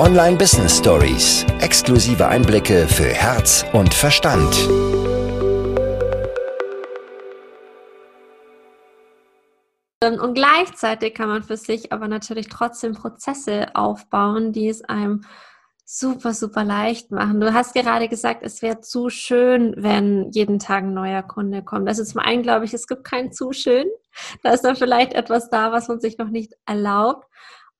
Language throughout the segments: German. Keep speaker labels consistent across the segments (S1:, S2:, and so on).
S1: Online Business Stories. Exklusive Einblicke für Herz und Verstand.
S2: Und gleichzeitig kann man für sich aber natürlich trotzdem Prozesse aufbauen, die es einem super, super leicht machen. Du hast gerade gesagt, es wäre zu schön, wenn jeden Tag ein neuer Kunde kommt. Also zum einen glaube ich, es gibt kein zu schön. Da ist dann vielleicht etwas da, was man sich noch nicht erlaubt.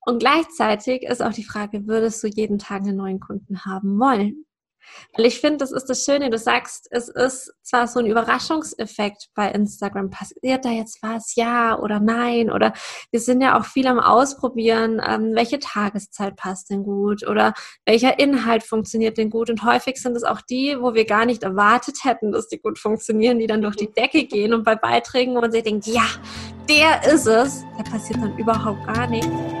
S2: Und gleichzeitig ist auch die Frage, würdest du jeden Tag einen neuen Kunden haben wollen? Weil ich finde, das ist das Schöne. Du sagst, es ist zwar so ein Überraschungseffekt bei Instagram. Passiert da jetzt was? Ja oder nein? Oder wir sind ja auch viel am Ausprobieren, ähm, welche Tageszeit passt denn gut? Oder welcher Inhalt funktioniert denn gut? Und häufig sind es auch die, wo wir gar nicht erwartet hätten, dass die gut funktionieren, die dann durch die Decke gehen. Und bei Beiträgen, wo man sich denkt, ja, der ist es, da passiert dann überhaupt gar nichts.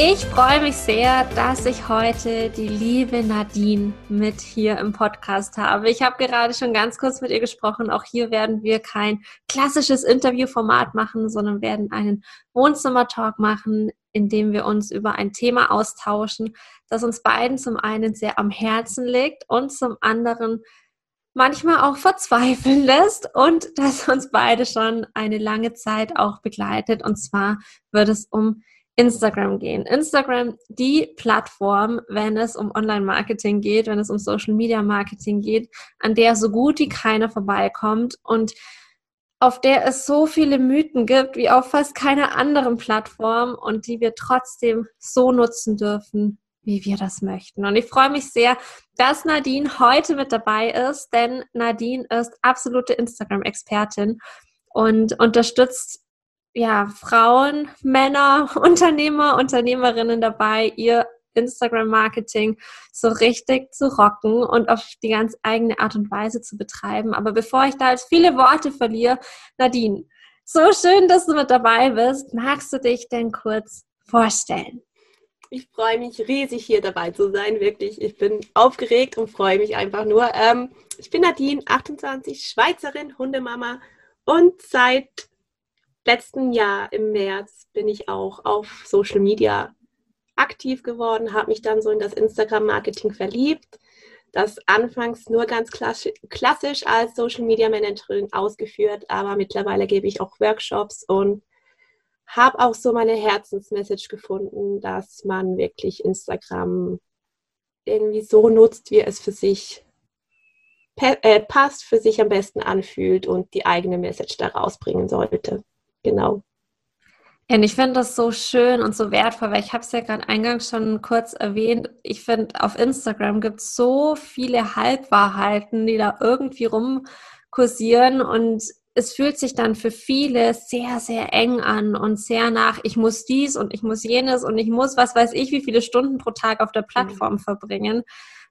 S2: Ich freue mich sehr, dass ich heute die liebe Nadine mit hier im Podcast habe. Ich habe gerade schon ganz kurz mit ihr gesprochen. Auch hier werden wir kein klassisches Interviewformat machen, sondern werden einen Wohnzimmer-Talk machen, in dem wir uns über ein Thema austauschen, das uns beiden zum einen sehr am Herzen liegt und zum anderen manchmal auch verzweifeln lässt und das uns beide schon eine lange Zeit auch begleitet. Und zwar wird es um Instagram gehen. Instagram, die Plattform, wenn es um Online-Marketing geht, wenn es um Social-Media-Marketing geht, an der so gut wie keiner vorbeikommt und auf der es so viele Mythen gibt wie auf fast keiner anderen Plattform und die wir trotzdem so nutzen dürfen, wie wir das möchten. Und ich freue mich sehr, dass Nadine heute mit dabei ist, denn Nadine ist absolute Instagram-Expertin und unterstützt ja, Frauen, Männer, Unternehmer, Unternehmerinnen dabei, ihr Instagram-Marketing so richtig zu rocken und auf die ganz eigene Art und Weise zu betreiben. Aber bevor ich da jetzt viele Worte verliere, Nadine, so schön, dass du mit dabei bist. Magst du dich denn kurz vorstellen?
S3: Ich freue mich riesig, hier dabei zu sein, wirklich. Ich bin aufgeregt und freue mich einfach nur. Ähm, ich bin Nadine, 28, Schweizerin, Hundemama und seit letzten Jahr im März bin ich auch auf Social Media aktiv geworden, habe mich dann so in das Instagram-Marketing verliebt, das anfangs nur ganz klassisch als Social Media Managerin ausgeführt, aber mittlerweile gebe ich auch Workshops und habe auch so meine Herzensmessage gefunden, dass man wirklich Instagram irgendwie so nutzt, wie es für sich äh, passt, für sich am besten anfühlt und die eigene Message da rausbringen sollte genau.
S2: Und ich finde das so schön und so wertvoll, weil ich habe es ja gerade eingangs schon kurz erwähnt. Ich finde, auf Instagram gibt es so viele Halbwahrheiten, die da irgendwie rumkursieren und es fühlt sich dann für viele sehr, sehr eng an und sehr nach, ich muss dies und ich muss jenes und ich muss, was weiß ich, wie viele Stunden pro Tag auf der Plattform mhm. verbringen,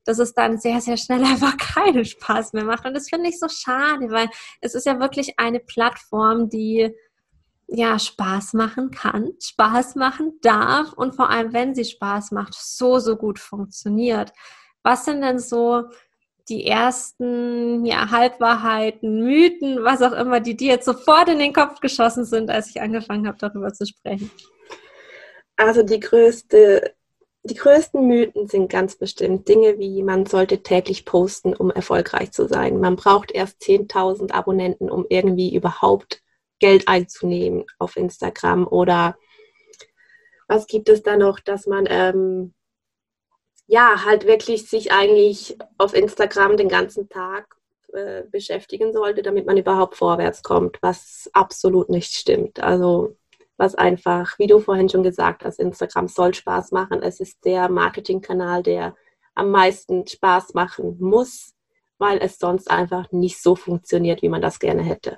S2: dass es dann sehr, sehr schnell einfach keinen Spaß mehr macht. Und das finde ich so schade, weil es ist ja wirklich eine Plattform, die ja, Spaß machen kann, Spaß machen darf und vor allem, wenn sie Spaß macht, so, so gut funktioniert. Was sind denn so die ersten ja, Halbwahrheiten, Mythen, was auch immer, die dir jetzt sofort in den Kopf geschossen sind, als ich angefangen habe, darüber zu sprechen?
S3: Also die größte, die größten Mythen sind ganz bestimmt Dinge wie, man sollte täglich posten, um erfolgreich zu sein. Man braucht erst 10.000 Abonnenten, um irgendwie überhaupt Geld einzunehmen auf Instagram oder was gibt es da noch, dass man ähm, ja halt wirklich sich eigentlich auf Instagram den ganzen Tag äh, beschäftigen sollte, damit man überhaupt vorwärts kommt, was absolut nicht stimmt. Also was einfach, wie du vorhin schon gesagt hast, Instagram soll Spaß machen. Es ist der Marketingkanal, der am meisten Spaß machen muss, weil es sonst einfach nicht so funktioniert, wie man das gerne hätte.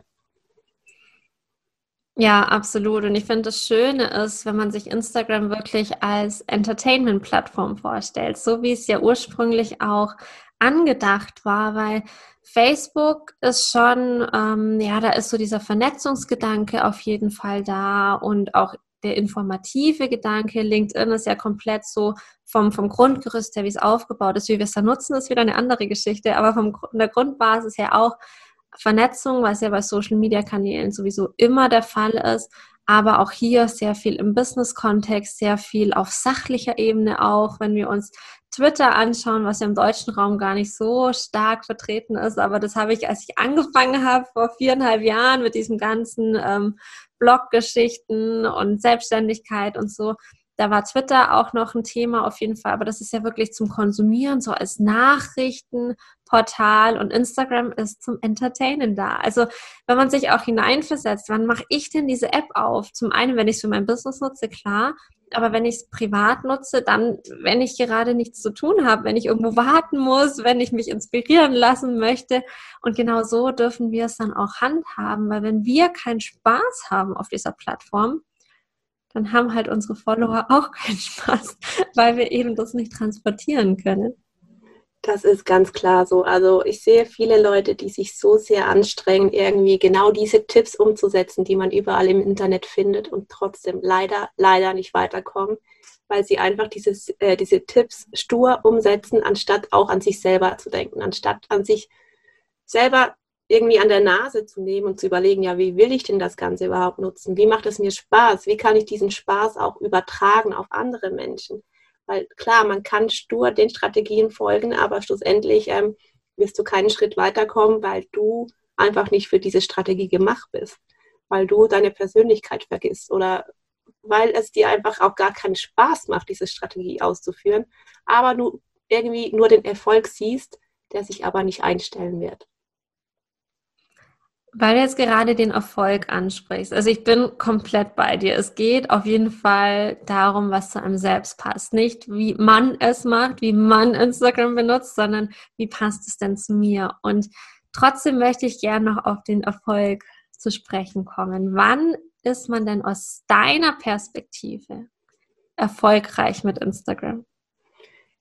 S2: Ja, absolut. Und ich finde, das Schöne ist, wenn man sich Instagram wirklich als Entertainment-Plattform vorstellt, so wie es ja ursprünglich auch angedacht war, weil Facebook ist schon, ähm, ja, da ist so dieser Vernetzungsgedanke auf jeden Fall da und auch der informative Gedanke. LinkedIn ist ja komplett so vom, vom Grundgerüst her, wie es aufgebaut ist, wie wir es da nutzen, ist wieder eine andere Geschichte, aber vom, von der Grundbasis her auch Vernetzung, was ja bei Social Media Kanälen sowieso immer der Fall ist, aber auch hier sehr viel im Business-Kontext, sehr viel auf sachlicher Ebene auch, wenn wir uns Twitter anschauen, was ja im deutschen Raum gar nicht so stark vertreten ist, aber das habe ich, als ich angefangen habe vor viereinhalb Jahren mit diesem ganzen ähm, Bloggeschichten und Selbstständigkeit und so, da war Twitter auch noch ein Thema auf jeden Fall, aber das ist ja wirklich zum Konsumieren, so als Nachrichtenportal und Instagram ist zum Entertainen da. Also wenn man sich auch hineinversetzt, wann mache ich denn diese App auf? Zum einen, wenn ich es für mein Business nutze, klar, aber wenn ich es privat nutze, dann, wenn ich gerade nichts zu tun habe, wenn ich irgendwo warten muss, wenn ich mich inspirieren lassen möchte. Und genau so dürfen wir es dann auch handhaben, weil wenn wir keinen Spaß haben auf dieser Plattform, dann haben halt unsere Follower auch keinen Spaß, weil wir eben das nicht transportieren können.
S3: Das ist ganz klar so. Also ich sehe viele Leute, die sich so sehr anstrengen, irgendwie genau diese Tipps umzusetzen, die man überall im Internet findet und trotzdem leider, leider nicht weiterkommen, weil sie einfach dieses, äh, diese Tipps stur umsetzen, anstatt auch an sich selber zu denken, anstatt an sich selber irgendwie an der Nase zu nehmen und zu überlegen, ja, wie will ich denn das Ganze überhaupt nutzen? Wie macht es mir Spaß? Wie kann ich diesen Spaß auch übertragen auf andere Menschen? Weil klar, man kann stur den Strategien folgen, aber schlussendlich ähm, wirst du keinen Schritt weiterkommen, weil du einfach nicht für diese Strategie gemacht bist, weil du deine Persönlichkeit vergisst oder weil es dir einfach auch gar keinen Spaß macht, diese Strategie auszuführen, aber du irgendwie nur den Erfolg siehst, der sich aber nicht einstellen wird.
S2: Weil du jetzt gerade den Erfolg ansprichst. Also ich bin komplett bei dir. Es geht auf jeden Fall darum, was zu einem selbst passt. Nicht wie man es macht, wie man Instagram benutzt, sondern wie passt es denn zu mir? Und trotzdem möchte ich gerne noch auf den Erfolg zu sprechen kommen. Wann ist man denn aus deiner Perspektive erfolgreich mit Instagram?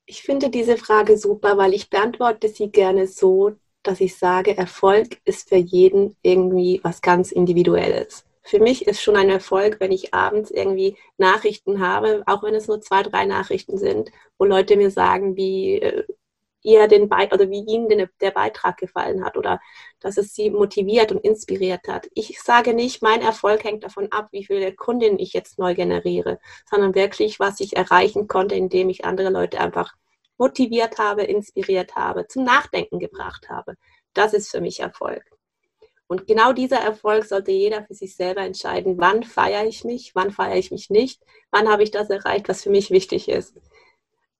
S3: Ich finde diese Frage super, weil ich beantworte sie gerne so, dass ich sage, Erfolg ist für jeden irgendwie was ganz Individuelles. Für mich ist schon ein Erfolg, wenn ich abends irgendwie Nachrichten habe, auch wenn es nur zwei, drei Nachrichten sind, wo Leute mir sagen, wie äh, ihr den Be oder wie ihnen den, der Beitrag gefallen hat oder dass es sie motiviert und inspiriert hat. Ich sage nicht, mein Erfolg hängt davon ab, wie viele Kundinnen ich jetzt neu generiere, sondern wirklich, was ich erreichen konnte, indem ich andere Leute einfach motiviert habe, inspiriert habe, zum Nachdenken gebracht habe. Das ist für mich Erfolg. Und genau dieser Erfolg sollte jeder für sich selber entscheiden, wann feiere ich mich, wann feiere ich mich nicht, wann habe ich das erreicht, was für mich wichtig ist.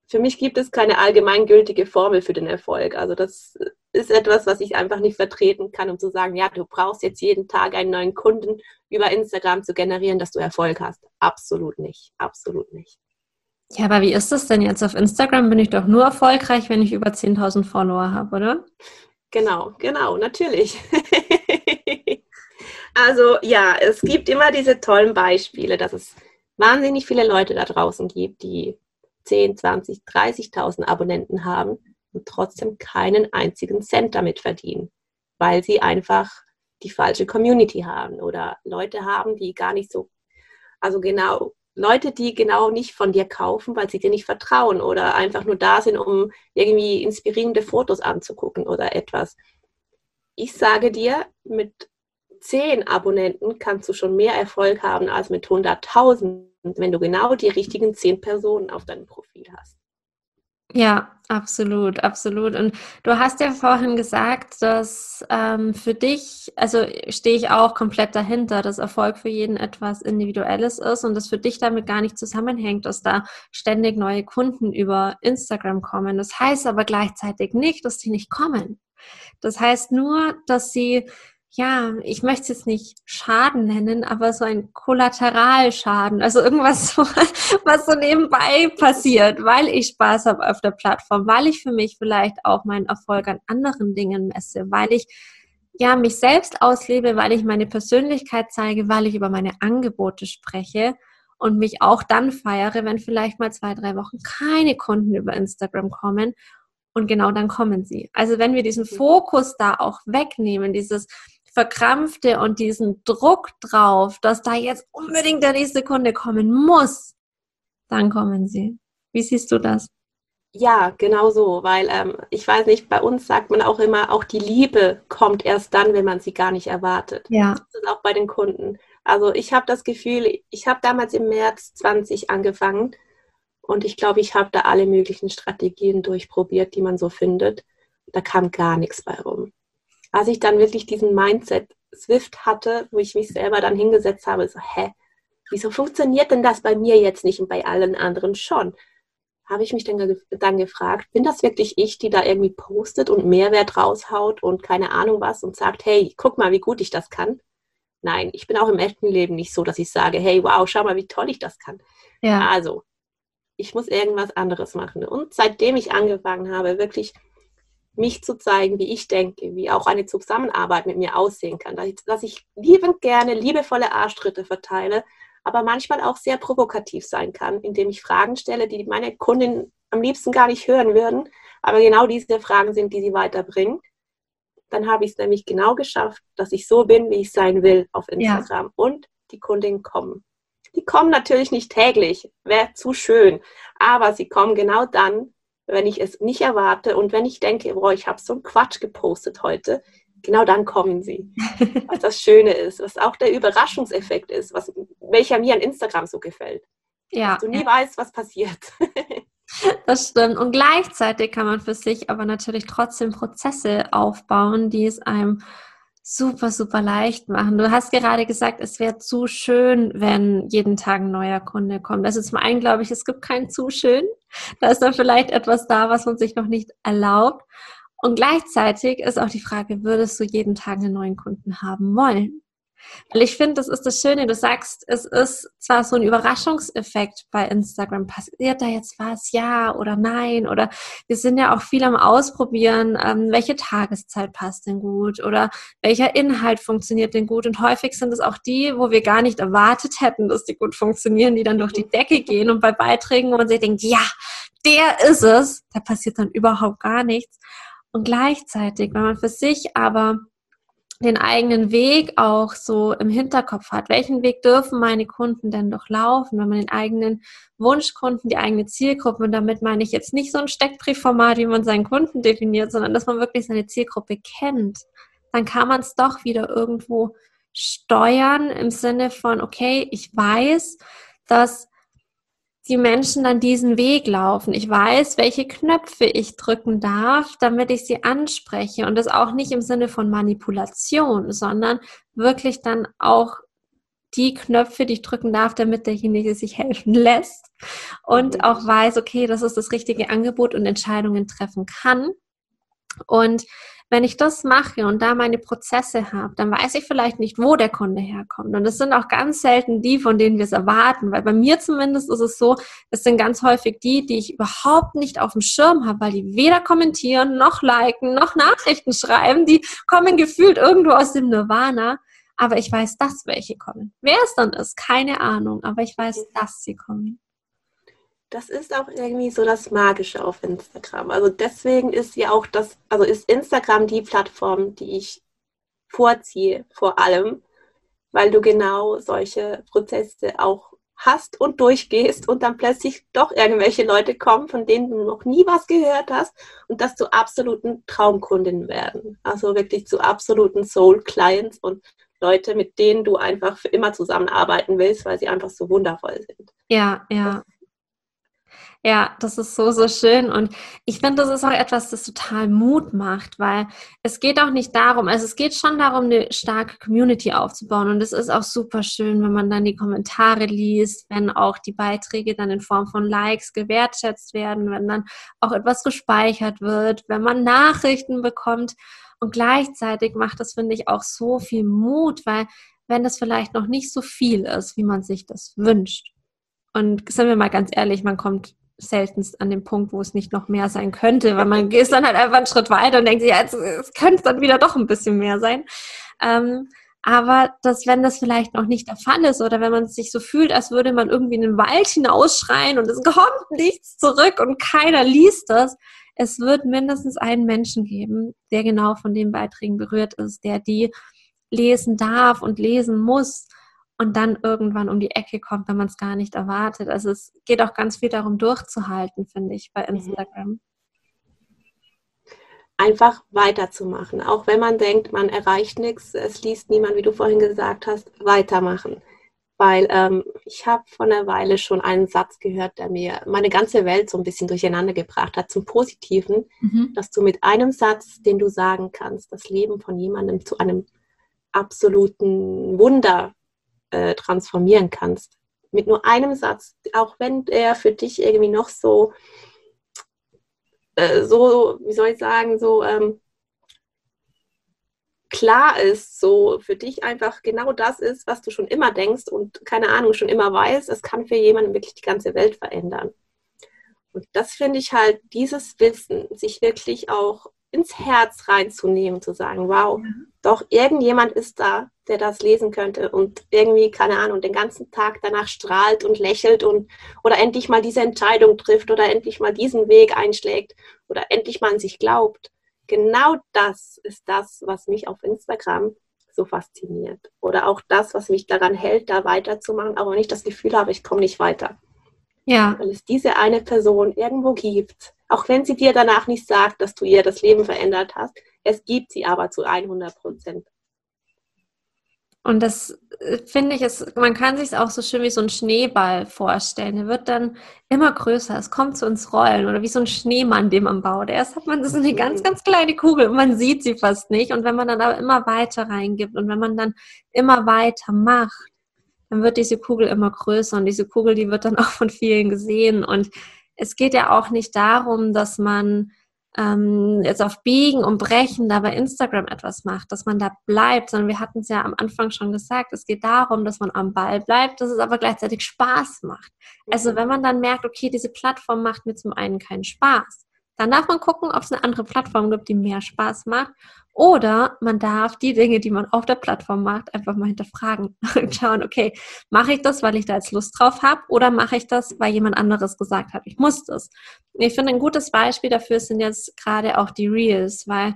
S3: Für mich gibt es keine allgemeingültige Formel für den Erfolg. Also das ist etwas, was ich einfach nicht vertreten kann, um zu sagen, ja, du brauchst jetzt jeden Tag einen neuen Kunden über Instagram zu generieren, dass du Erfolg hast. Absolut nicht, absolut nicht.
S2: Ja, aber wie ist das denn jetzt? Auf Instagram bin ich doch nur erfolgreich, wenn ich über 10.000 Follower habe, oder?
S3: Genau, genau, natürlich. also ja, es gibt immer diese tollen Beispiele, dass es wahnsinnig viele Leute da draußen gibt, die 10, 20, 30.000 Abonnenten haben und trotzdem keinen einzigen Cent damit verdienen, weil sie einfach die falsche Community haben oder Leute haben, die gar nicht so, also genau Leute, die genau nicht von dir kaufen, weil sie dir nicht vertrauen oder einfach nur da sind, um irgendwie inspirierende Fotos anzugucken oder etwas. Ich sage dir, mit zehn Abonnenten kannst du schon mehr Erfolg haben als mit 100.000, wenn du genau die richtigen zehn Personen auf deinem Profil hast.
S2: Ja, absolut, absolut. Und du hast ja vorhin gesagt, dass ähm, für dich, also stehe ich auch komplett dahinter, dass Erfolg für jeden etwas Individuelles ist und das für dich damit gar nicht zusammenhängt, dass da ständig neue Kunden über Instagram kommen. Das heißt aber gleichzeitig nicht, dass die nicht kommen. Das heißt nur, dass sie ja, ich möchte es jetzt nicht Schaden nennen, aber so ein Kollateralschaden, also irgendwas, was so nebenbei passiert, weil ich Spaß habe auf der Plattform, weil ich für mich vielleicht auch meinen Erfolg an anderen Dingen messe, weil ich ja mich selbst auslebe, weil ich meine Persönlichkeit zeige, weil ich über meine Angebote spreche und mich auch dann feiere, wenn vielleicht mal zwei, drei Wochen keine Kunden über Instagram kommen und genau dann kommen sie. Also wenn wir diesen mhm. Fokus da auch wegnehmen, dieses Verkrampfte und diesen Druck drauf, dass da jetzt unbedingt der nächste Kunde kommen muss, dann kommen sie. Wie siehst du das?
S3: Ja, genau so, weil ähm, ich weiß nicht, bei uns sagt man auch immer, auch die Liebe kommt erst dann, wenn man sie gar nicht erwartet.
S2: Ja.
S3: Das ist auch bei den Kunden. Also ich habe das Gefühl, ich habe damals im März 20 angefangen und ich glaube, ich habe da alle möglichen Strategien durchprobiert, die man so findet. Da kam gar nichts bei rum als ich dann wirklich diesen Mindset Swift hatte, wo ich mich selber dann hingesetzt habe, so, hä, wieso funktioniert denn das bei mir jetzt nicht und bei allen anderen schon? Habe ich mich dann, dann gefragt, bin das wirklich ich, die da irgendwie postet und Mehrwert raushaut und keine Ahnung was und sagt, hey, guck mal, wie gut ich das kann? Nein, ich bin auch im echten Leben nicht so, dass ich sage, hey, wow, schau mal, wie toll ich das kann. Ja. Also, ich muss irgendwas anderes machen. Und seitdem ich angefangen habe, wirklich mich zu zeigen, wie ich denke, wie auch eine Zusammenarbeit mit mir aussehen kann. Dass ich liebend gerne liebevolle Arschtritte verteile, aber manchmal auch sehr provokativ sein kann, indem ich Fragen stelle, die meine Kunden am liebsten gar nicht hören würden, aber genau diese Fragen sind, die sie weiterbringen. Dann habe ich es nämlich genau geschafft, dass ich so bin, wie ich sein will auf Instagram ja. und die Kundinnen kommen. Die kommen natürlich nicht täglich, wäre zu schön, aber sie kommen genau dann, wenn ich es nicht erwarte und wenn ich denke, boah, ich habe so einen Quatsch gepostet heute, genau dann kommen sie. Was das Schöne ist, was auch der Überraschungseffekt ist, was, welcher mir an Instagram so gefällt. Ja. Dass du nie ja. weißt, was passiert.
S2: Das stimmt. Und gleichzeitig kann man für sich aber natürlich trotzdem Prozesse aufbauen, die es einem super, super leicht machen. Du hast gerade gesagt, es wäre zu schön, wenn jeden Tag ein neuer Kunde kommt. Also zum einen glaube ich, es gibt kein zu schön. Da ist dann vielleicht etwas da, was man sich noch nicht erlaubt. Und gleichzeitig ist auch die Frage, würdest du jeden Tag einen neuen Kunden haben wollen? Weil ich finde, das ist das Schöne. Du sagst, es ist zwar so ein Überraschungseffekt bei Instagram. Passiert da jetzt was? Ja oder nein? Oder wir sind ja auch viel am Ausprobieren, ähm, welche Tageszeit passt denn gut? Oder welcher Inhalt funktioniert denn gut? Und häufig sind es auch die, wo wir gar nicht erwartet hätten, dass die gut funktionieren, die dann durch die Decke gehen. Und bei Beiträgen, wo man sich denkt, ja, der ist es, da passiert dann überhaupt gar nichts. Und gleichzeitig, wenn man für sich aber den eigenen Weg auch so im Hinterkopf hat. Welchen Weg dürfen meine Kunden denn durchlaufen, wenn man den eigenen Wunschkunden, die eigene Zielgruppe, und damit meine ich jetzt nicht so ein Steckbriefformat, wie man seinen Kunden definiert, sondern dass man wirklich seine Zielgruppe kennt, dann kann man es doch wieder irgendwo steuern im Sinne von, okay, ich weiß, dass die Menschen dann diesen Weg laufen. Ich weiß, welche Knöpfe ich drücken darf, damit ich sie anspreche. Und das auch nicht im Sinne von Manipulation, sondern wirklich dann auch die Knöpfe, die ich drücken darf, damit derjenige sich helfen lässt und mhm. auch weiß, okay, das ist das richtige Angebot und Entscheidungen treffen kann. Und wenn ich das mache und da meine Prozesse habe, dann weiß ich vielleicht nicht, wo der Kunde herkommt. Und das sind auch ganz selten die, von denen wir es erwarten. Weil bei mir zumindest ist es so, es sind ganz häufig die, die ich überhaupt nicht auf dem Schirm habe, weil die weder kommentieren, noch liken, noch Nachrichten schreiben. Die kommen gefühlt irgendwo aus dem Nirvana. Aber ich weiß, dass welche kommen. Wer es dann ist, keine Ahnung. Aber ich weiß, dass sie kommen
S3: das ist auch irgendwie so das Magische auf Instagram. Also deswegen ist ja auch das, also ist Instagram die Plattform, die ich vorziehe vor allem, weil du genau solche Prozesse auch hast und durchgehst und dann plötzlich doch irgendwelche Leute kommen, von denen du noch nie was gehört hast und das zu absoluten Traumkundinnen werden. Also wirklich zu absoluten Soul Clients und Leute, mit denen du einfach für immer zusammenarbeiten willst, weil sie einfach so wundervoll sind.
S2: Ja, ja. Ja, das ist so, so schön. Und ich finde, das ist auch etwas, das total Mut macht, weil es geht auch nicht darum, also es geht schon darum, eine starke Community aufzubauen. Und es ist auch super schön, wenn man dann die Kommentare liest, wenn auch die Beiträge dann in Form von Likes gewertschätzt werden, wenn dann auch etwas gespeichert wird, wenn man Nachrichten bekommt. Und gleichzeitig macht das, finde ich, auch so viel Mut, weil wenn das vielleicht noch nicht so viel ist, wie man sich das wünscht. Und sind wir mal ganz ehrlich, man kommt seltenst an den Punkt, wo es nicht noch mehr sein könnte, weil man geht dann halt einfach einen Schritt weiter und denkt sich, ja, jetzt, es könnte dann wieder doch ein bisschen mehr sein. Ähm, aber dass, wenn das vielleicht noch nicht der Fall ist oder wenn man sich so fühlt, als würde man irgendwie in den Wald hinausschreien und es kommt nichts zurück und keiner liest das, es wird mindestens einen Menschen geben, der genau von den Beiträgen berührt ist, der die lesen darf und lesen muss und dann irgendwann um die Ecke kommt, wenn man es gar nicht erwartet. Also es geht auch ganz viel darum, durchzuhalten, finde ich, bei mhm. Instagram.
S3: Einfach weiterzumachen, auch wenn man denkt, man erreicht nichts, es liest niemand, wie du vorhin gesagt hast, weitermachen. Weil ähm, ich habe vor einer Weile schon einen Satz gehört, der mir meine ganze Welt so ein bisschen durcheinander gebracht hat, zum Positiven, mhm. dass du mit einem Satz, den du sagen kannst, das Leben von jemandem zu einem absoluten Wunder äh, transformieren kannst. Mit nur einem Satz, auch wenn er für dich irgendwie noch so, äh, so, wie soll ich sagen, so ähm, klar ist, so für dich einfach genau das ist, was du schon immer denkst und keine Ahnung, schon immer weißt, es kann für jemanden wirklich die ganze Welt verändern. Und das finde ich halt, dieses Wissen, sich wirklich auch ins Herz reinzunehmen, zu sagen, wow. Doch irgendjemand ist da, der das lesen könnte und irgendwie, keine Ahnung, den ganzen Tag danach strahlt und lächelt und oder endlich mal diese Entscheidung trifft oder endlich mal diesen Weg einschlägt oder endlich mal an sich glaubt. Genau das ist das, was mich auf Instagram so fasziniert. Oder auch das, was mich daran hält, da weiterzumachen, aber wenn ich das Gefühl habe, ich komme nicht weiter. Ja. Weil es diese eine Person irgendwo gibt, auch wenn sie dir danach nicht sagt, dass du ihr das Leben verändert hast, es gibt sie aber zu 100 Prozent.
S2: Und das äh, finde ich, ist, man kann sich es auch so schön wie so ein Schneeball vorstellen. Der wird dann immer größer. Es kommt zu uns rollen oder wie so ein Schneemann, den man baut. Erst hat man so eine ganz, ganz kleine Kugel und man sieht sie fast nicht. Und wenn man dann aber immer weiter reingibt und wenn man dann immer weiter macht, dann wird diese Kugel immer größer und diese Kugel, die wird dann auch von vielen gesehen. Und es geht ja auch nicht darum, dass man ähm, jetzt auf Biegen und Brechen da bei Instagram etwas macht, dass man da bleibt, sondern wir hatten es ja am Anfang schon gesagt, es geht darum, dass man am Ball bleibt, dass es aber gleichzeitig Spaß macht. Also mhm. wenn man dann merkt, okay, diese Plattform macht mir zum einen keinen Spaß, dann darf man gucken, ob es eine andere Plattform gibt, die mehr Spaß macht. Oder man darf die Dinge, die man auf der Plattform macht, einfach mal hinterfragen und schauen, okay, mache ich das, weil ich da jetzt Lust drauf habe oder mache ich das, weil jemand anderes gesagt hat, ich muss das. Ich finde, ein gutes Beispiel dafür sind jetzt gerade auch die Reels, weil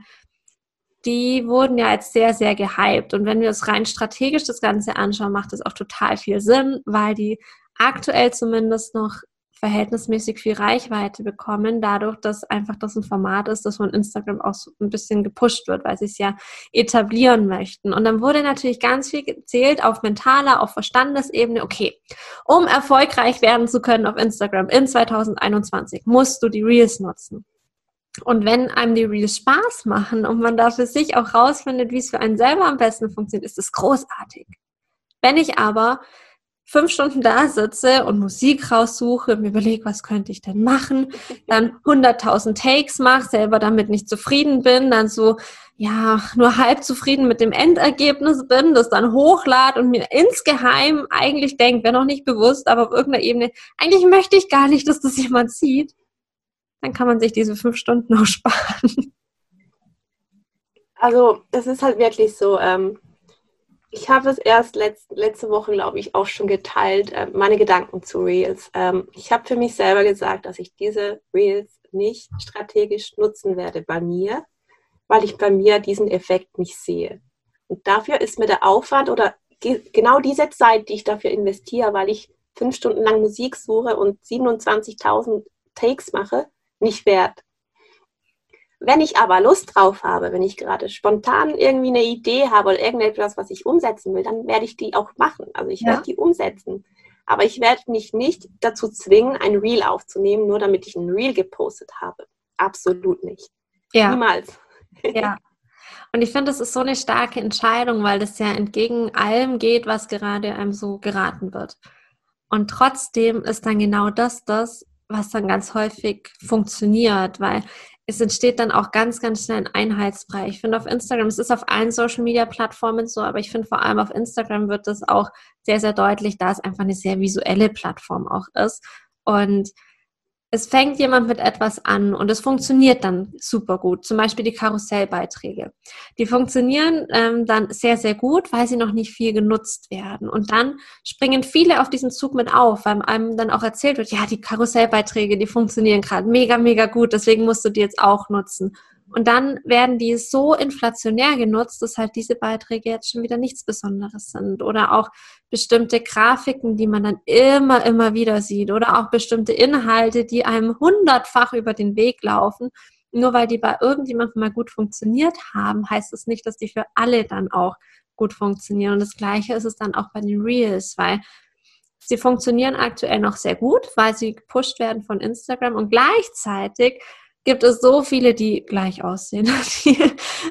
S2: die wurden ja jetzt sehr, sehr gehypt. Und wenn wir uns rein strategisch das Ganze anschauen, macht das auch total viel Sinn, weil die aktuell zumindest noch verhältnismäßig viel Reichweite bekommen, dadurch, dass einfach das ein Format ist, das von Instagram auch so ein bisschen gepusht wird, weil sie es ja etablieren möchten. Und dann wurde natürlich ganz viel gezählt auf mentaler, auf Verstandesebene. Okay, um erfolgreich werden zu können auf Instagram in 2021, musst du die Reels nutzen. Und wenn einem die Reels Spaß machen und man da für sich auch rausfindet, wie es für einen selber am besten funktioniert, ist es großartig. Wenn ich aber fünf Stunden da sitze und Musik raussuche, mir überlege, was könnte ich denn machen, dann 100.000 Takes mache, selber damit nicht zufrieden bin, dann so, ja, nur halb zufrieden mit dem Endergebnis bin, das dann hochlad und mir insgeheim eigentlich denkt, wäre noch nicht bewusst, aber auf irgendeiner Ebene, eigentlich möchte ich gar nicht, dass das jemand sieht, dann kann man sich diese fünf Stunden auch sparen.
S3: Also, es ist halt wirklich so, ähm, ich habe es erst letzt, letzte Woche, glaube ich, auch schon geteilt, äh, meine Gedanken zu Reels. Ähm, ich habe für mich selber gesagt, dass ich diese Reels nicht strategisch nutzen werde bei mir, weil ich bei mir diesen Effekt nicht sehe. Und dafür ist mir der Aufwand oder genau diese Zeit, die ich dafür investiere, weil ich fünf Stunden lang Musik suche und 27.000 Takes mache, nicht wert. Wenn ich aber Lust drauf habe, wenn ich gerade spontan irgendwie eine Idee habe oder irgendetwas, was ich umsetzen will, dann werde ich die auch machen. Also ich ja. werde die umsetzen. Aber ich werde mich nicht dazu zwingen, ein Reel aufzunehmen, nur damit ich ein Reel gepostet habe. Absolut nicht. Ja. Niemals.
S2: Ja. Und ich finde, das ist so eine starke Entscheidung, weil das ja entgegen allem geht, was gerade einem so geraten wird. Und trotzdem ist dann genau das das, was dann ganz häufig funktioniert, weil es entsteht dann auch ganz, ganz schnell ein Einheitsbrei. Ich finde auf Instagram, es ist auf allen Social Media Plattformen so, aber ich finde vor allem auf Instagram wird das auch sehr, sehr deutlich, da es einfach eine sehr visuelle Plattform auch ist. Und es fängt jemand mit etwas an und es funktioniert dann super gut. Zum Beispiel die Karussellbeiträge. Die funktionieren ähm, dann sehr, sehr gut, weil sie noch nicht viel genutzt werden. Und dann springen viele auf diesen Zug mit auf, weil einem dann auch erzählt wird, ja, die Karussellbeiträge, die funktionieren gerade mega, mega gut, deswegen musst du die jetzt auch nutzen. Und dann werden die so inflationär genutzt, dass halt diese Beiträge jetzt schon wieder nichts Besonderes sind. Oder auch bestimmte Grafiken, die man dann immer, immer wieder sieht. Oder auch bestimmte Inhalte, die einem hundertfach über den Weg laufen. Nur weil die bei irgendjemandem mal gut funktioniert haben, heißt das nicht, dass die für alle dann auch gut funktionieren. Und das Gleiche ist es dann auch bei den Reels, weil sie funktionieren aktuell noch sehr gut, weil sie gepusht werden von Instagram und gleichzeitig gibt es so viele, die gleich aussehen, die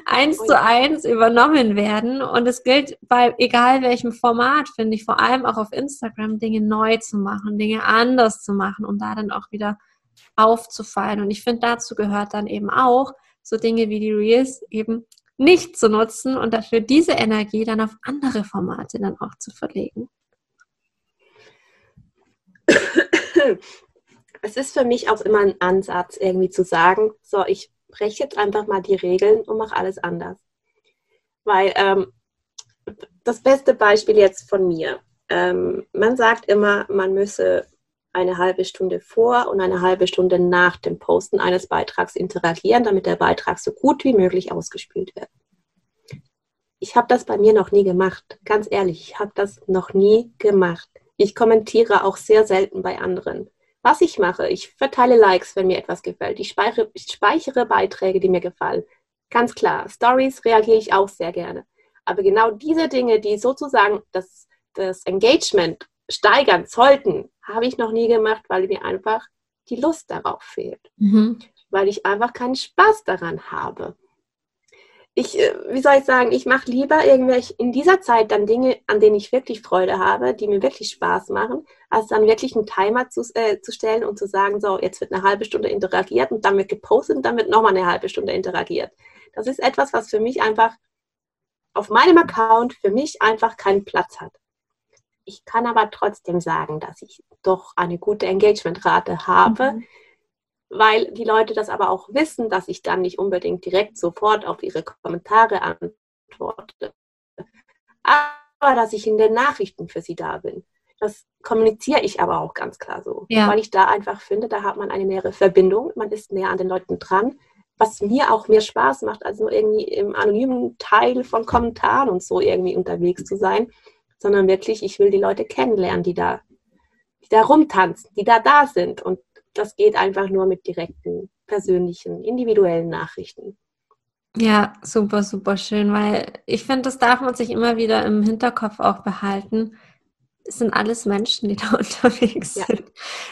S2: eins zu eins übernommen werden. Und es gilt bei egal welchem Format, finde ich, vor allem auch auf Instagram, Dinge neu zu machen, Dinge anders zu machen, um da dann auch wieder aufzufallen. Und ich finde, dazu gehört dann eben auch so Dinge wie die Reels eben nicht zu nutzen und dafür diese Energie dann auf andere Formate dann auch zu verlegen.
S3: es ist für mich auch immer ein Ansatz, irgendwie zu sagen, so, ich breche jetzt einfach mal die Regeln und mache alles anders. Weil ähm, das beste Beispiel jetzt von mir, ähm, man sagt immer, man müsse eine halbe Stunde vor und eine halbe Stunde nach dem Posten eines Beitrags interagieren, damit der Beitrag so gut wie möglich ausgespielt wird. Ich habe das bei mir noch nie gemacht. Ganz ehrlich, ich habe das noch nie gemacht. Ich kommentiere auch sehr selten bei anderen was ich mache. Ich verteile Likes, wenn mir etwas gefällt. Ich speichere, ich speichere Beiträge, die mir gefallen. Ganz klar. Stories reagiere ich auch sehr gerne. Aber genau diese Dinge, die sozusagen das, das Engagement steigern sollten, habe ich noch nie gemacht, weil mir einfach die Lust darauf fehlt. Mhm. Weil ich einfach keinen Spaß daran habe ich, äh, wie soll ich sagen, ich mache lieber irgendwelche in dieser Zeit dann Dinge, an denen ich wirklich Freude habe, die mir wirklich Spaß machen, als dann wirklich einen Timer zu, äh, zu stellen und zu sagen, so, jetzt wird eine halbe Stunde interagiert und dann wird gepostet und dann wird nochmal eine halbe Stunde interagiert. Das ist etwas, was für mich einfach auf meinem Account für mich einfach keinen Platz hat. Ich kann aber trotzdem sagen, dass ich doch eine gute Engagementrate habe. Mhm weil die Leute das aber auch wissen, dass ich dann nicht unbedingt direkt sofort auf ihre Kommentare antworte, aber dass ich in den Nachrichten für sie da bin. Das kommuniziere ich aber auch ganz klar so, ja. weil ich da einfach finde, da hat man eine nähere Verbindung, man ist näher an den Leuten dran, was mir auch mehr Spaß macht, als nur irgendwie im anonymen Teil von Kommentaren und so irgendwie unterwegs zu sein, sondern wirklich, ich will die Leute kennenlernen, die da, die da rumtanzen, die da da sind und das geht einfach nur mit direkten, persönlichen, individuellen Nachrichten.
S2: Ja, super, super schön, weil ich finde, das darf man sich immer wieder im Hinterkopf auch behalten. Es sind alles Menschen, die da unterwegs ja. sind.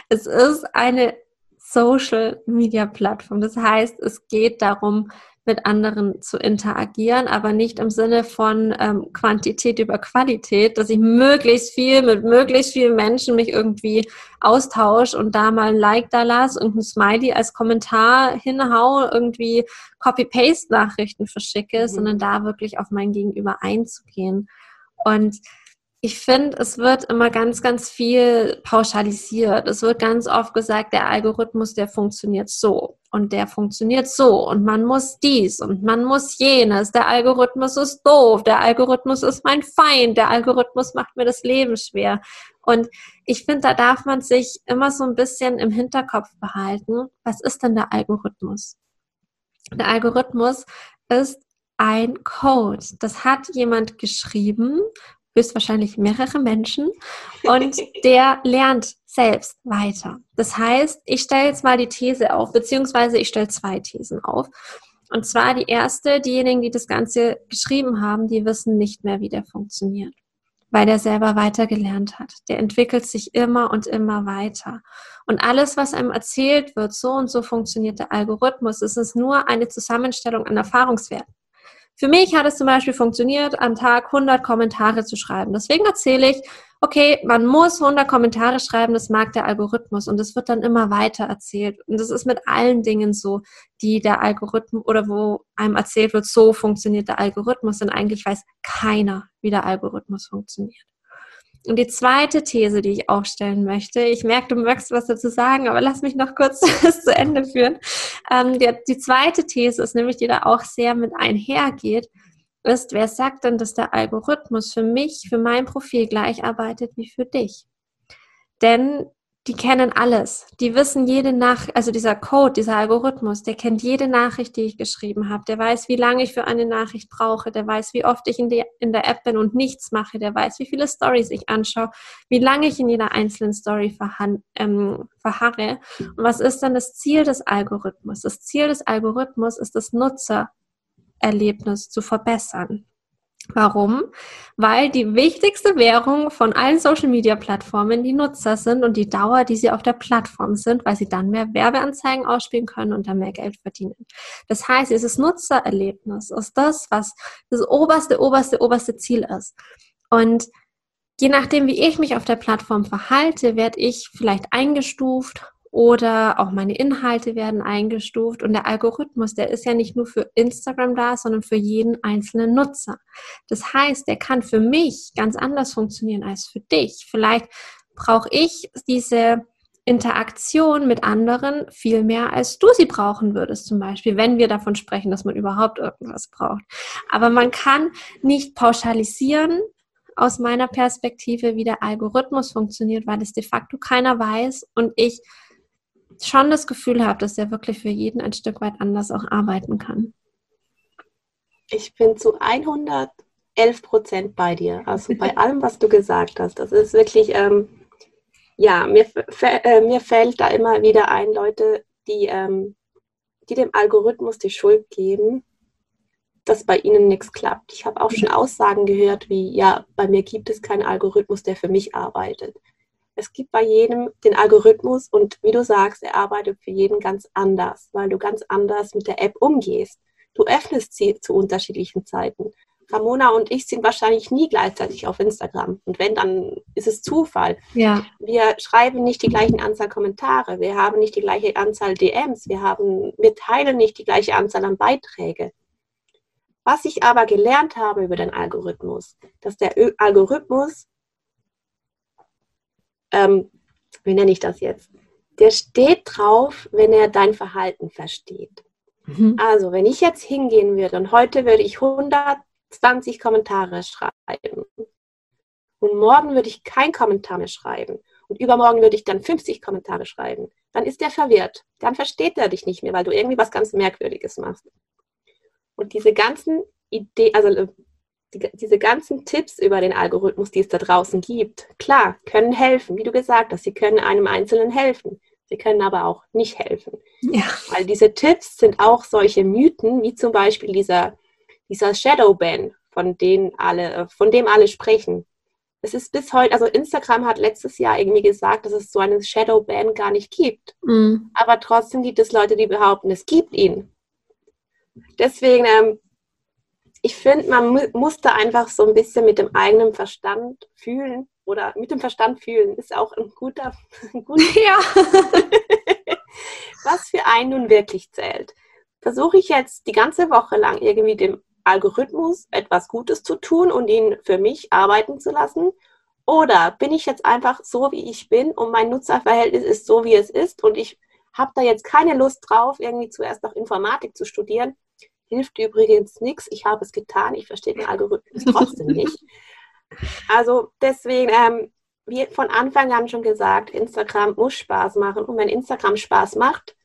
S2: Es ist eine Social Media Plattform. Das heißt, es geht darum, mit anderen zu interagieren, aber nicht im Sinne von ähm, Quantität über Qualität, dass ich möglichst viel mit möglichst vielen Menschen mich irgendwie austausche und da mal ein Like da lasse und ein Smiley als Kommentar hinhau, irgendwie Copy-Paste-Nachrichten verschicke, mhm. sondern da wirklich auf mein Gegenüber einzugehen. Und ich finde, es wird immer ganz, ganz viel pauschalisiert. Es wird ganz oft gesagt, der Algorithmus, der funktioniert so und der funktioniert so und man muss dies und man muss jenes. Der Algorithmus ist doof, der Algorithmus ist mein Feind, der Algorithmus macht mir das Leben schwer. Und ich finde, da darf man sich immer so ein bisschen im Hinterkopf behalten, was ist denn der Algorithmus? Der Algorithmus ist ein Code. Das hat jemand geschrieben höchstwahrscheinlich mehrere Menschen und der lernt selbst weiter. Das heißt, ich stelle jetzt mal die These auf, beziehungsweise ich stelle zwei Thesen auf. Und zwar die erste, diejenigen, die das Ganze geschrieben haben, die wissen nicht mehr, wie der funktioniert, weil der selber weitergelernt hat. Der entwickelt sich immer und immer weiter. Und alles, was einem erzählt wird, so und so funktioniert der Algorithmus, ist es nur eine Zusammenstellung an Erfahrungswerten. Für mich hat es zum Beispiel funktioniert, am Tag 100 Kommentare zu schreiben. Deswegen erzähle ich, okay, man muss 100 Kommentare schreiben, das mag der Algorithmus und es wird dann immer weiter erzählt. Und das ist mit allen Dingen so, die der Algorithmus oder wo einem erzählt wird, so funktioniert der Algorithmus, denn eigentlich weiß keiner, wie der Algorithmus funktioniert. Und die zweite These, die ich aufstellen möchte, ich merke, du möchtest was dazu sagen, aber lass mich noch kurz das zu Ende führen. Ähm, die, die zweite These ist nämlich, die da auch sehr mit einhergeht, ist, wer sagt denn, dass der Algorithmus für mich, für mein Profil gleich arbeitet wie für dich? Denn die kennen alles. Die wissen jede Nachricht, also dieser Code, dieser Algorithmus, der kennt jede Nachricht, die ich geschrieben habe. Der weiß, wie lange ich für eine Nachricht brauche. Der weiß, wie oft ich in, die, in der App bin und nichts mache. Der weiß, wie viele Stories ich anschaue, wie lange ich in jeder einzelnen Story ähm, verharre. Und was ist dann das Ziel des Algorithmus? Das Ziel des Algorithmus ist das Nutzer Erlebnis zu verbessern. Warum? Weil die wichtigste Währung von allen Social-Media-Plattformen die Nutzer sind und die Dauer, die sie auf der Plattform sind, weil sie dann mehr Werbeanzeigen ausspielen können und dann mehr Geld verdienen. Das heißt, dieses Nutzererlebnis ist das, was das oberste, oberste, oberste Ziel ist. Und je nachdem, wie ich mich auf der Plattform verhalte, werde ich vielleicht eingestuft oder auch meine Inhalte werden eingestuft und der Algorithmus, der ist ja nicht nur für Instagram da, sondern für jeden einzelnen Nutzer. Das heißt, der kann für mich ganz anders funktionieren als für dich. Vielleicht brauche ich diese Interaktion mit anderen viel mehr, als du sie brauchen würdest, zum Beispiel, wenn wir davon sprechen, dass man überhaupt irgendwas braucht. Aber man kann nicht pauschalisieren, aus meiner Perspektive, wie der Algorithmus funktioniert, weil es de facto keiner weiß und ich schon das Gefühl habe, dass er wirklich für jeden ein Stück weit anders auch arbeiten kann.
S3: Ich bin zu 111 Prozent bei dir. Also bei allem, was du gesagt hast. Das ist wirklich, ähm, ja, mir, äh, mir fällt da immer wieder ein, Leute, die, ähm, die dem Algorithmus die Schuld geben, dass bei ihnen nichts klappt. Ich habe auch schon Aussagen gehört wie, ja, bei mir gibt es keinen Algorithmus, der für mich arbeitet es gibt bei jedem den Algorithmus und wie du sagst, er arbeitet für jeden ganz anders, weil du ganz anders mit der App umgehst. Du öffnest sie zu unterschiedlichen Zeiten. Ramona und ich sind wahrscheinlich nie gleichzeitig auf Instagram. Und wenn, dann ist es Zufall. Ja. Wir schreiben nicht die gleichen Anzahl Kommentare. Wir haben nicht die gleiche Anzahl DMs. Wir, haben, wir teilen nicht die gleiche Anzahl an Beiträge. Was ich aber gelernt habe über den Algorithmus, dass der Algorithmus ähm, wie nenne ich das jetzt? Der steht drauf, wenn er dein Verhalten versteht. Mhm. Also, wenn ich jetzt hingehen würde und heute würde ich 120 Kommentare schreiben und morgen würde ich kein Kommentar mehr schreiben und übermorgen würde ich dann 50 Kommentare schreiben, dann ist der verwirrt. Dann versteht er dich nicht mehr, weil du irgendwie was ganz Merkwürdiges machst. Und diese ganzen Ideen, also die, diese ganzen Tipps über den Algorithmus, die es da draußen gibt, klar, können helfen, wie du gesagt hast, sie können einem Einzelnen helfen. Sie können aber auch nicht helfen. Ja. Weil diese Tipps sind auch solche Mythen, wie zum Beispiel dieser, dieser Shadowban, von, denen alle, von dem alle sprechen. Es ist bis heute, also Instagram hat letztes Jahr irgendwie gesagt, dass es so einen Shadowban gar nicht gibt. Mhm. Aber trotzdem gibt es Leute, die behaupten, es gibt ihn. Deswegen ähm, ich finde, man mu muss da einfach so ein bisschen mit dem eigenen Verstand fühlen oder mit dem Verstand fühlen ist auch ein guter, ein guter ja. was für einen nun wirklich zählt. Versuche ich jetzt die ganze Woche lang irgendwie dem Algorithmus etwas Gutes zu tun und ihn für mich arbeiten zu lassen? Oder bin ich jetzt einfach so, wie ich bin und mein Nutzerverhältnis ist so, wie es ist und ich habe da jetzt keine Lust drauf, irgendwie zuerst noch Informatik zu studieren, Hilft übrigens nichts. Ich habe es getan. Ich verstehe den Algorithmus trotzdem nicht. Also deswegen, ähm, wie von Anfang an schon gesagt, Instagram muss Spaß machen. Und wenn Instagram Spaß macht,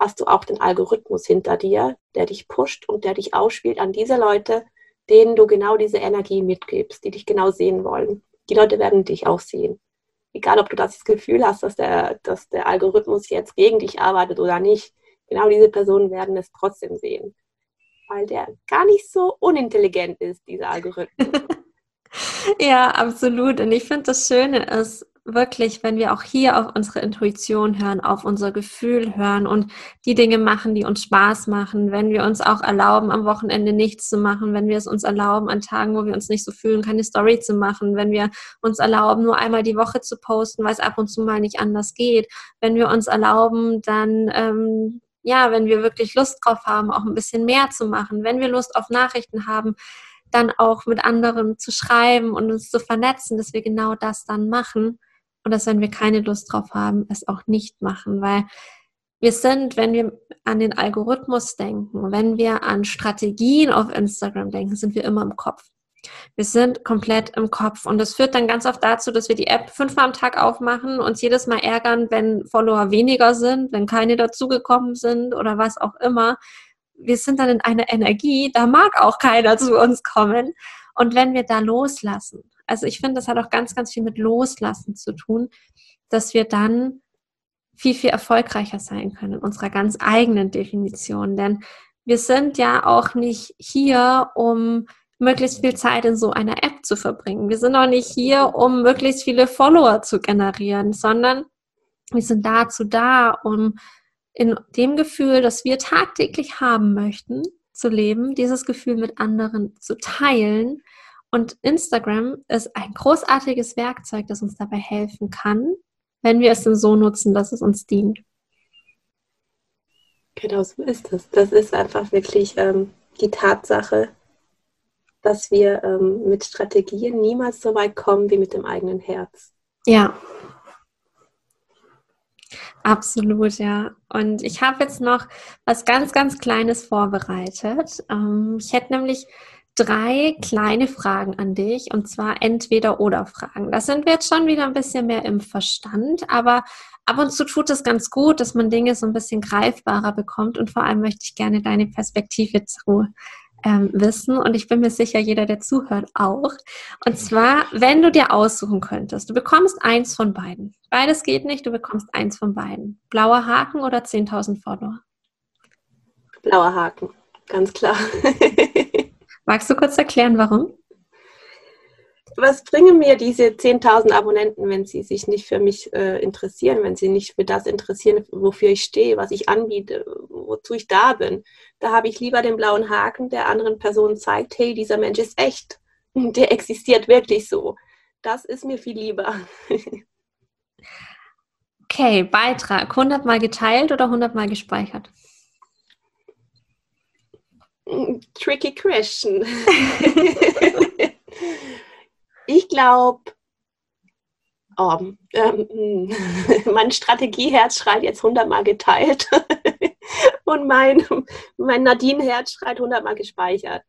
S3: hast du auch den Algorithmus hinter dir, der dich pusht und der dich ausspielt an diese Leute, denen du genau diese Energie mitgibst, die dich genau sehen wollen. Die Leute werden dich auch sehen. Egal, ob du das Gefühl hast, dass der, dass der Algorithmus jetzt gegen dich arbeitet oder nicht, genau diese Personen werden es trotzdem sehen weil der gar nicht so unintelligent ist, dieser Algorithmus.
S2: ja, absolut. Und ich finde, das Schöne ist, wirklich, wenn wir auch hier auf unsere Intuition hören, auf unser Gefühl hören und die Dinge machen, die uns Spaß machen, wenn wir uns auch erlauben, am Wochenende nichts zu machen, wenn wir es uns erlauben, an Tagen, wo wir uns nicht so fühlen, keine Story zu machen, wenn wir uns erlauben, nur einmal die Woche zu posten, weil es ab und zu mal nicht anders geht, wenn wir uns erlauben, dann ähm, ja, wenn wir wirklich Lust drauf haben, auch ein bisschen mehr zu machen, wenn wir Lust auf Nachrichten haben, dann auch mit anderen zu schreiben und uns zu vernetzen, dass wir genau das dann machen und dass, wenn wir keine Lust drauf haben, es auch nicht machen, weil wir sind, wenn wir an den Algorithmus denken, wenn wir an Strategien auf Instagram denken, sind wir immer im Kopf. Wir sind komplett im Kopf und das führt dann ganz oft dazu, dass wir die App fünfmal am Tag aufmachen, uns jedes Mal ärgern, wenn Follower weniger sind, wenn keine dazugekommen sind oder was auch immer. Wir sind dann in einer Energie, da mag auch keiner zu uns kommen. Und wenn wir da loslassen, also ich finde, das hat auch ganz, ganz viel mit Loslassen zu tun, dass wir dann viel, viel erfolgreicher sein können in unserer ganz eigenen Definition. Denn wir sind ja auch nicht hier, um möglichst viel Zeit in so einer App zu verbringen. Wir sind auch nicht hier, um möglichst viele Follower zu generieren, sondern wir sind dazu da, um in dem Gefühl, das wir tagtäglich haben möchten, zu leben, dieses Gefühl mit anderen zu teilen. Und Instagram ist ein großartiges Werkzeug, das uns dabei helfen kann, wenn wir es denn so nutzen, dass es uns dient.
S3: Genau so ist es. Das ist einfach wirklich ähm, die Tatsache, dass wir ähm, mit Strategien niemals so weit kommen wie mit dem eigenen Herz.
S2: Ja. Absolut, ja. Und ich habe jetzt noch was ganz, ganz Kleines vorbereitet. Ähm, ich hätte nämlich drei kleine Fragen an dich und zwar entweder oder Fragen. Das sind wir jetzt schon wieder ein bisschen mehr im Verstand, aber ab und zu tut es ganz gut, dass man Dinge so ein bisschen greifbarer bekommt und vor allem möchte ich gerne deine Perspektive zu ähm, wissen und ich bin mir sicher, jeder, der zuhört, auch. Und zwar, wenn du dir aussuchen könntest, du bekommst eins von beiden. Beides geht nicht, du bekommst eins von beiden. Blauer Haken oder 10.000 Follower?
S3: Blauer Haken, ganz klar.
S2: Magst du kurz erklären, warum?
S3: was bringen mir diese 10.000 Abonnenten, wenn sie sich nicht für mich äh, interessieren, wenn sie nicht für das interessieren, wofür ich stehe, was ich anbiete, wozu ich da bin? Da habe ich lieber den blauen Haken, der anderen Person zeigt, hey, dieser Mensch ist echt, der existiert wirklich so. Das ist mir viel lieber.
S2: okay, Beitrag, 100 Mal geteilt oder 100 Mal gespeichert?
S3: Tricky question. Ich glaube, oh, ähm, mein Strategieherz schreit jetzt hundertmal geteilt und mein, mein Nadine-Herz schreit hundertmal gespeichert.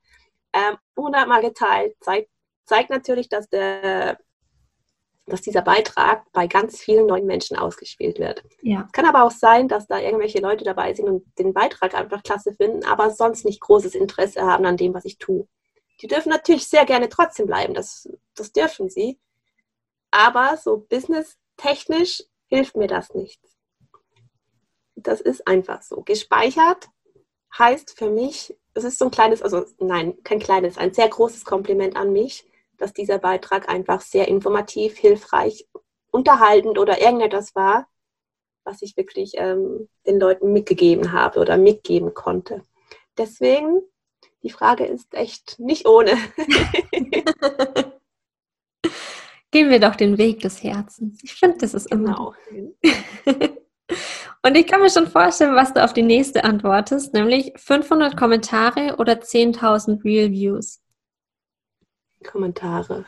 S3: Ähm, hundertmal ähm, geteilt zeigt, zeigt natürlich, dass, der, dass dieser Beitrag bei ganz vielen neuen Menschen ausgespielt wird. Ja. Es kann aber auch sein, dass da irgendwelche Leute dabei sind und den Beitrag einfach klasse finden, aber sonst nicht großes Interesse haben an dem, was ich tue. Die dürfen natürlich sehr gerne trotzdem bleiben, das, das dürfen sie. Aber so businesstechnisch hilft mir das nichts. Das ist einfach so. Gespeichert heißt für mich, es ist so ein kleines, also nein, kein kleines, ein sehr großes Kompliment an mich, dass dieser Beitrag einfach sehr informativ, hilfreich, unterhaltend oder irgendetwas war, was ich wirklich ähm, den Leuten mitgegeben habe oder mitgeben konnte. Deswegen die Frage ist echt nicht ohne.
S2: Gehen wir doch den Weg des Herzens. Ich finde, das ist immer. Genau. Und ich kann mir schon vorstellen, was du auf die nächste antwortest, nämlich 500 Kommentare oder 10.000 Real Views.
S3: Kommentare.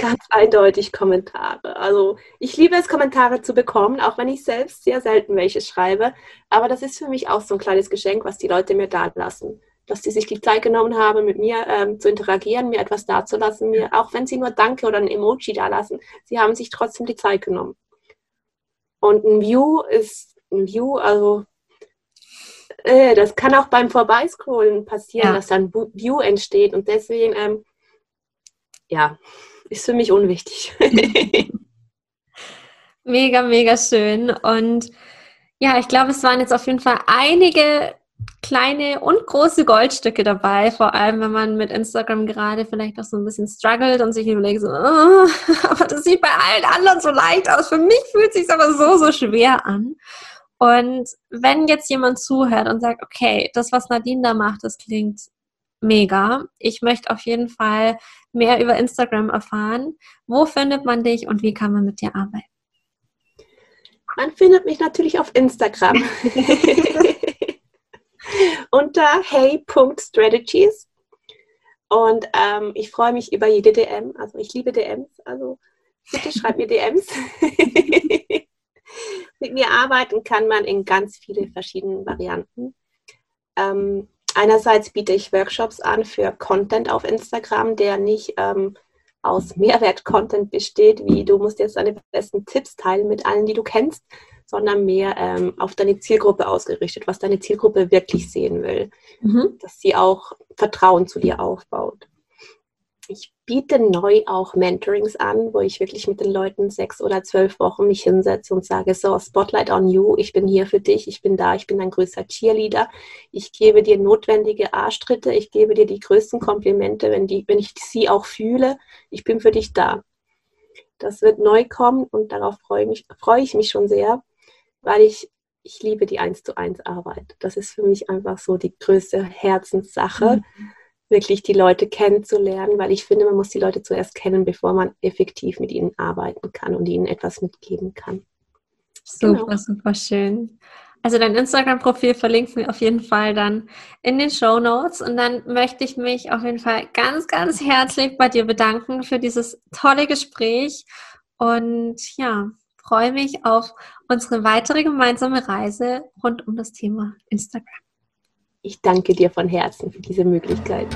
S3: Ganz eindeutig Kommentare. Also ich liebe es, Kommentare zu bekommen, auch wenn ich selbst sehr selten welche schreibe. Aber das ist für mich auch so ein kleines Geschenk, was die Leute mir da lassen. Dass sie sich die Zeit genommen haben, mit mir ähm, zu interagieren, mir etwas dazulassen, mir, auch wenn sie nur Danke oder ein Emoji da lassen, sie haben sich trotzdem die Zeit genommen. Und ein View ist ein View, also äh, das kann auch beim Vorbeiscrollen passieren, ja. dass dann View entsteht. Und deswegen, ähm, ja, ist für mich unwichtig.
S2: mega, mega schön. Und ja, ich glaube, es waren jetzt auf jeden Fall einige kleine und große Goldstücke dabei, vor allem wenn man mit Instagram gerade vielleicht auch so ein bisschen struggelt und sich überlegt, so, oh, aber das sieht bei allen anderen so leicht aus. Für mich fühlt es sich aber so, so schwer an. Und wenn jetzt jemand zuhört und sagt, okay, das, was Nadine da macht, das klingt mega. Ich möchte auf jeden Fall mehr über Instagram erfahren. Wo findet man dich und wie kann man mit dir arbeiten?
S3: Man findet mich natürlich auf Instagram unter hey.strategies. Und ähm, ich freue mich über jede DM. Also ich liebe DMs. Also bitte schreib mir DMs. Mit mir arbeiten kann man in ganz viele verschiedenen Varianten. Ähm, einerseits biete ich Workshops an für Content auf Instagram, der nicht ähm, aus Mehrwert-Content besteht, wie du musst jetzt deine besten Tipps teilen mit allen, die du kennst, sondern mehr ähm, auf deine Zielgruppe ausgerichtet, was deine Zielgruppe wirklich sehen will, mhm. dass sie auch Vertrauen zu dir aufbaut. Ich biete neu auch Mentorings an, wo ich wirklich mit den Leuten sechs oder zwölf Wochen mich hinsetze und sage, so, Spotlight on you, ich bin hier für dich, ich bin da, ich bin ein größer Cheerleader, ich gebe dir notwendige Arschtritte, ich gebe dir die größten Komplimente, wenn, die, wenn ich sie auch fühle, ich bin für dich da. Das wird neu kommen und darauf freue, mich, freue ich mich schon sehr, weil ich, ich liebe die 1 zu 1 Arbeit. Das ist für mich einfach so die größte Herzenssache. Mhm wirklich die Leute kennenzulernen, weil ich finde, man muss die Leute zuerst kennen, bevor man effektiv mit ihnen arbeiten kann und ihnen etwas mitgeben kann.
S2: Super, genau. super schön. Also dein Instagram-Profil verlinken wir auf jeden Fall dann in den Show Notes. Und dann möchte ich mich auf jeden Fall ganz, ganz herzlich bei dir bedanken für dieses tolle Gespräch. Und ja, freue mich auf unsere weitere gemeinsame Reise rund um das Thema Instagram.
S3: Ich danke dir von Herzen für diese Möglichkeit.